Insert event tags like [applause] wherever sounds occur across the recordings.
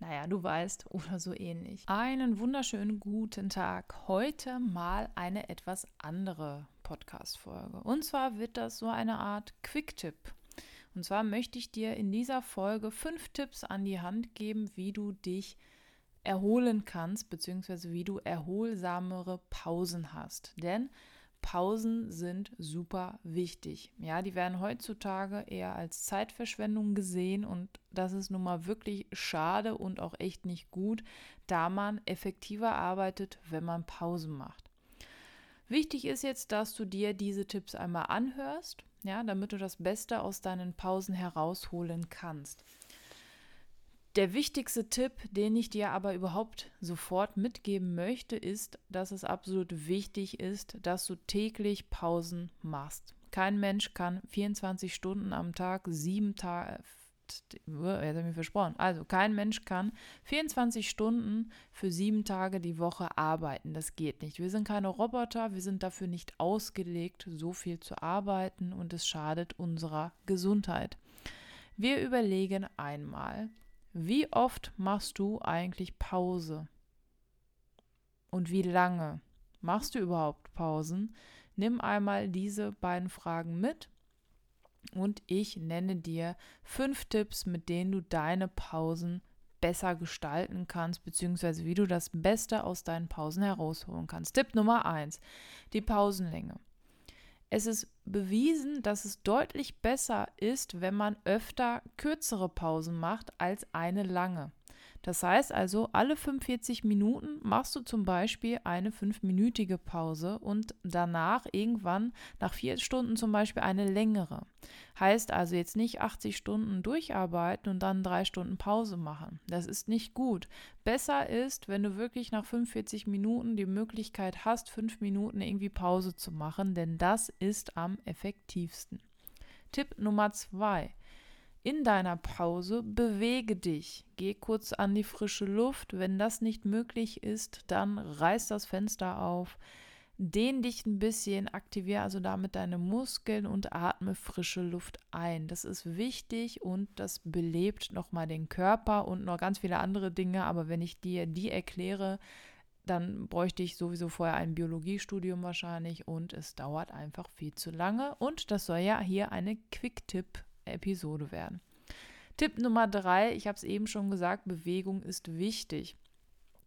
naja, du weißt, oder so ähnlich. Einen wunderschönen guten Tag. Heute mal eine etwas andere Podcast-Folge. Und zwar wird das so eine Art Quick-Tipp. Und zwar möchte ich dir in dieser Folge fünf Tipps an die Hand geben, wie du dich erholen kannst, beziehungsweise wie du erholsamere Pausen hast. Denn Pausen sind super wichtig. Ja, die werden heutzutage eher als Zeitverschwendung gesehen und das ist nun mal wirklich schade und auch echt nicht gut, da man effektiver arbeitet, wenn man Pausen macht. Wichtig ist jetzt, dass du dir diese Tipps einmal anhörst, ja, damit du das Beste aus deinen Pausen herausholen kannst. Der wichtigste Tipp, den ich dir aber überhaupt sofort mitgeben möchte, ist, dass es absolut wichtig ist, dass du täglich Pausen machst. Kein Mensch kann 24 Stunden am Tag, sieben Tage, er hat mir versprochen. Also kein Mensch kann 24 Stunden für sieben Tage die Woche arbeiten. Das geht nicht. Wir sind keine Roboter, wir sind dafür nicht ausgelegt, so viel zu arbeiten und es schadet unserer Gesundheit. Wir überlegen einmal, wie oft machst du eigentlich Pause? Und wie lange? Machst du überhaupt Pausen? Nimm einmal diese beiden Fragen mit und ich nenne dir fünf Tipps, mit denen du deine Pausen besser gestalten kannst, beziehungsweise wie du das Beste aus deinen Pausen herausholen kannst. Tipp Nummer eins: die Pausenlänge. Es ist bewiesen, dass es deutlich besser ist, wenn man öfter kürzere Pausen macht als eine lange. Das heißt also, alle 45 Minuten machst du zum Beispiel eine fünfminütige Pause und danach irgendwann nach vier Stunden zum Beispiel eine längere. Heißt also jetzt nicht 80 Stunden durcharbeiten und dann drei Stunden Pause machen. Das ist nicht gut. Besser ist, wenn du wirklich nach 45 Minuten die Möglichkeit hast, fünf Minuten irgendwie Pause zu machen, denn das ist am effektivsten. Tipp Nummer zwei in deiner Pause bewege dich. Geh kurz an die frische Luft. Wenn das nicht möglich ist, dann reiß das Fenster auf. Dehn dich ein bisschen, aktiviere also damit deine Muskeln und atme frische Luft ein. Das ist wichtig und das belebt nochmal den Körper und noch ganz viele andere Dinge. Aber wenn ich dir die erkläre, dann bräuchte ich sowieso vorher ein Biologiestudium wahrscheinlich und es dauert einfach viel zu lange. Und das soll ja hier eine Quick-Tipp Episode werden. Tipp Nummer drei, ich habe es eben schon gesagt, Bewegung ist wichtig.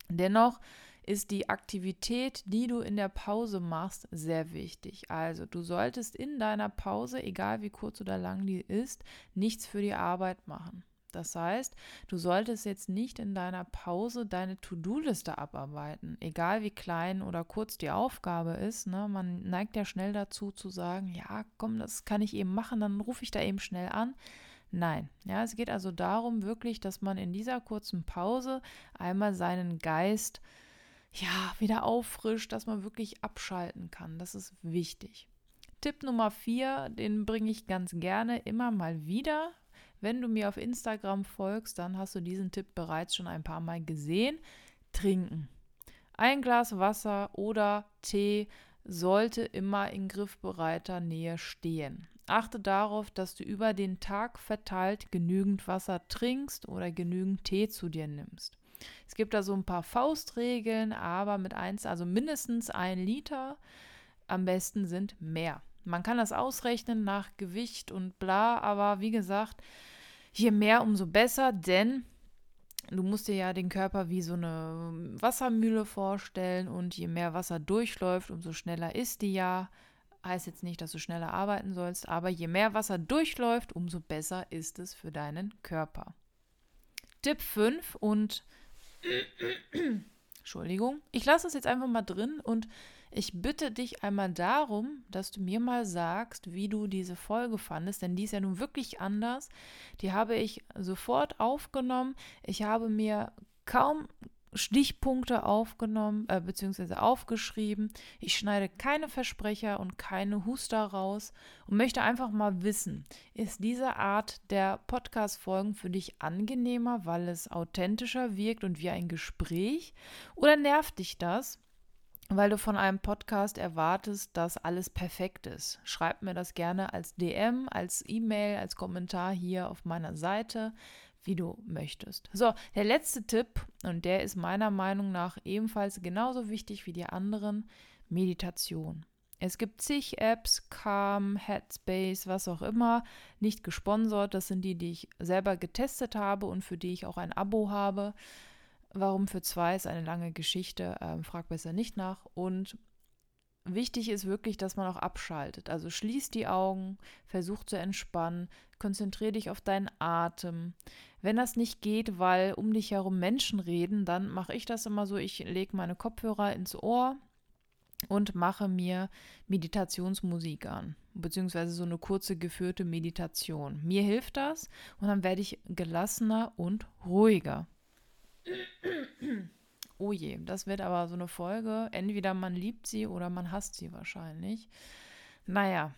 Dennoch ist die Aktivität, die du in der Pause machst, sehr wichtig. Also du solltest in deiner Pause, egal wie kurz oder lang die ist, nichts für die Arbeit machen. Das heißt, du solltest jetzt nicht in deiner Pause deine To-Do-Liste abarbeiten, egal wie klein oder kurz die Aufgabe ist. Ne? Man neigt ja schnell dazu zu sagen, ja, komm, das kann ich eben machen, dann rufe ich da eben schnell an. Nein, ja, es geht also darum wirklich, dass man in dieser kurzen Pause einmal seinen Geist ja wieder auffrischt, dass man wirklich abschalten kann. Das ist wichtig. Tipp Nummer vier, den bringe ich ganz gerne immer mal wieder, wenn du mir auf Instagram folgst, dann hast du diesen Tipp bereits schon ein paar Mal gesehen. Trinken. Ein Glas Wasser oder Tee sollte immer in griffbereiter Nähe stehen. Achte darauf, dass du über den Tag verteilt genügend Wasser trinkst oder genügend Tee zu dir nimmst. Es gibt da so ein paar Faustregeln, aber mit eins, also mindestens ein Liter, am besten sind mehr. Man kann das ausrechnen nach Gewicht und bla, aber wie gesagt, je mehr, umso besser, denn du musst dir ja den Körper wie so eine Wassermühle vorstellen und je mehr Wasser durchläuft, umso schneller ist die ja. Heißt jetzt nicht, dass du schneller arbeiten sollst, aber je mehr Wasser durchläuft, umso besser ist es für deinen Körper. Tipp 5 und [clears throat] Entschuldigung, ich lasse es jetzt einfach mal drin und ich bitte dich einmal darum, dass du mir mal sagst, wie du diese Folge fandest, denn die ist ja nun wirklich anders. Die habe ich sofort aufgenommen. Ich habe mir kaum Stichpunkte aufgenommen äh, bzw. aufgeschrieben. Ich schneide keine Versprecher und keine Huster raus und möchte einfach mal wissen, ist diese Art der Podcast-Folgen für dich angenehmer, weil es authentischer wirkt und wie ein Gespräch? Oder nervt dich das? Weil du von einem Podcast erwartest, dass alles perfekt ist. Schreib mir das gerne als DM, als E-Mail, als Kommentar hier auf meiner Seite wie du möchtest. So, der letzte Tipp, und der ist meiner Meinung nach ebenfalls genauso wichtig wie die anderen, Meditation. Es gibt zig Apps, Calm, Headspace, was auch immer, nicht gesponsert. Das sind die, die ich selber getestet habe und für die ich auch ein Abo habe. Warum für zwei ist eine lange Geschichte, ähm, frag besser nicht nach. Und wichtig ist wirklich, dass man auch abschaltet. Also schließ die Augen, versuch zu entspannen, konzentriere dich auf deinen Atem. Wenn das nicht geht, weil um dich herum Menschen reden, dann mache ich das immer so, ich lege meine Kopfhörer ins Ohr und mache mir Meditationsmusik an, beziehungsweise so eine kurze geführte Meditation. Mir hilft das und dann werde ich gelassener und ruhiger. [clears throat] Oh je, das wird aber so eine Folge. Entweder man liebt sie oder man hasst sie wahrscheinlich. Naja,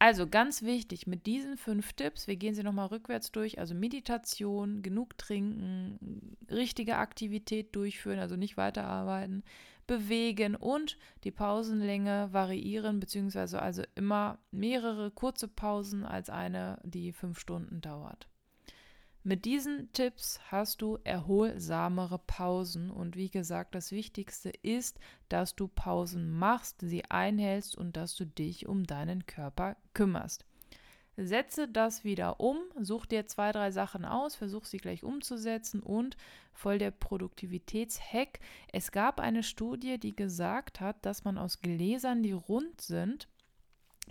also ganz wichtig mit diesen fünf Tipps, wir gehen sie nochmal rückwärts durch, also Meditation, genug trinken, richtige Aktivität durchführen, also nicht weiterarbeiten, bewegen und die Pausenlänge variieren, beziehungsweise also immer mehrere kurze Pausen als eine, die fünf Stunden dauert. Mit diesen Tipps hast du erholsamere Pausen und wie gesagt, das Wichtigste ist, dass du Pausen machst, sie einhältst und dass du dich um deinen Körper kümmerst. Setze das wieder um, such dir zwei, drei Sachen aus, versuch sie gleich umzusetzen und voll der Produktivitätshack. Es gab eine Studie, die gesagt hat, dass man aus Gläsern, die rund sind,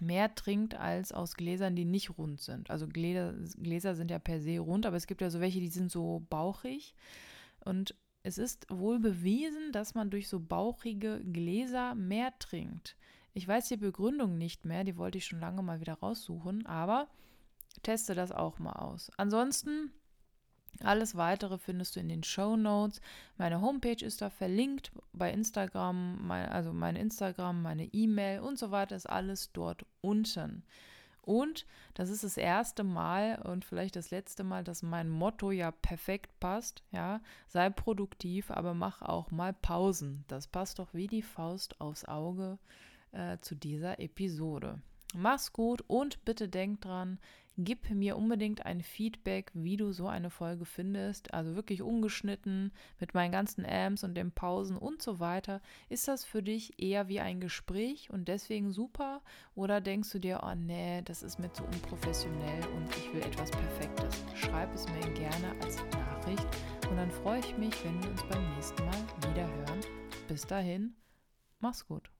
mehr trinkt als aus Gläsern, die nicht rund sind. Also Gläser, Gläser sind ja per se rund, aber es gibt ja so welche, die sind so bauchig. Und es ist wohl bewiesen, dass man durch so bauchige Gläser mehr trinkt. Ich weiß die Begründung nicht mehr, die wollte ich schon lange mal wieder raussuchen, aber teste das auch mal aus. Ansonsten alles weitere findest du in den Show Notes. Meine Homepage ist da verlinkt bei Instagram, mein, also mein Instagram, meine E-Mail und so weiter ist alles dort unten. Und das ist das erste Mal und vielleicht das letzte Mal, dass mein Motto ja perfekt passt. Ja, sei produktiv, aber mach auch mal Pausen. Das passt doch wie die Faust aufs Auge äh, zu dieser Episode. Mach's gut und bitte denk dran, Gib mir unbedingt ein Feedback, wie du so eine Folge findest. Also wirklich ungeschnitten mit meinen ganzen Amps und den Pausen und so weiter. Ist das für dich eher wie ein Gespräch und deswegen super? Oder denkst du dir, oh nee, das ist mir zu unprofessionell und ich will etwas Perfektes? Schreib es mir gerne als Nachricht und dann freue ich mich, wenn wir uns beim nächsten Mal wieder hören. Bis dahin, mach's gut.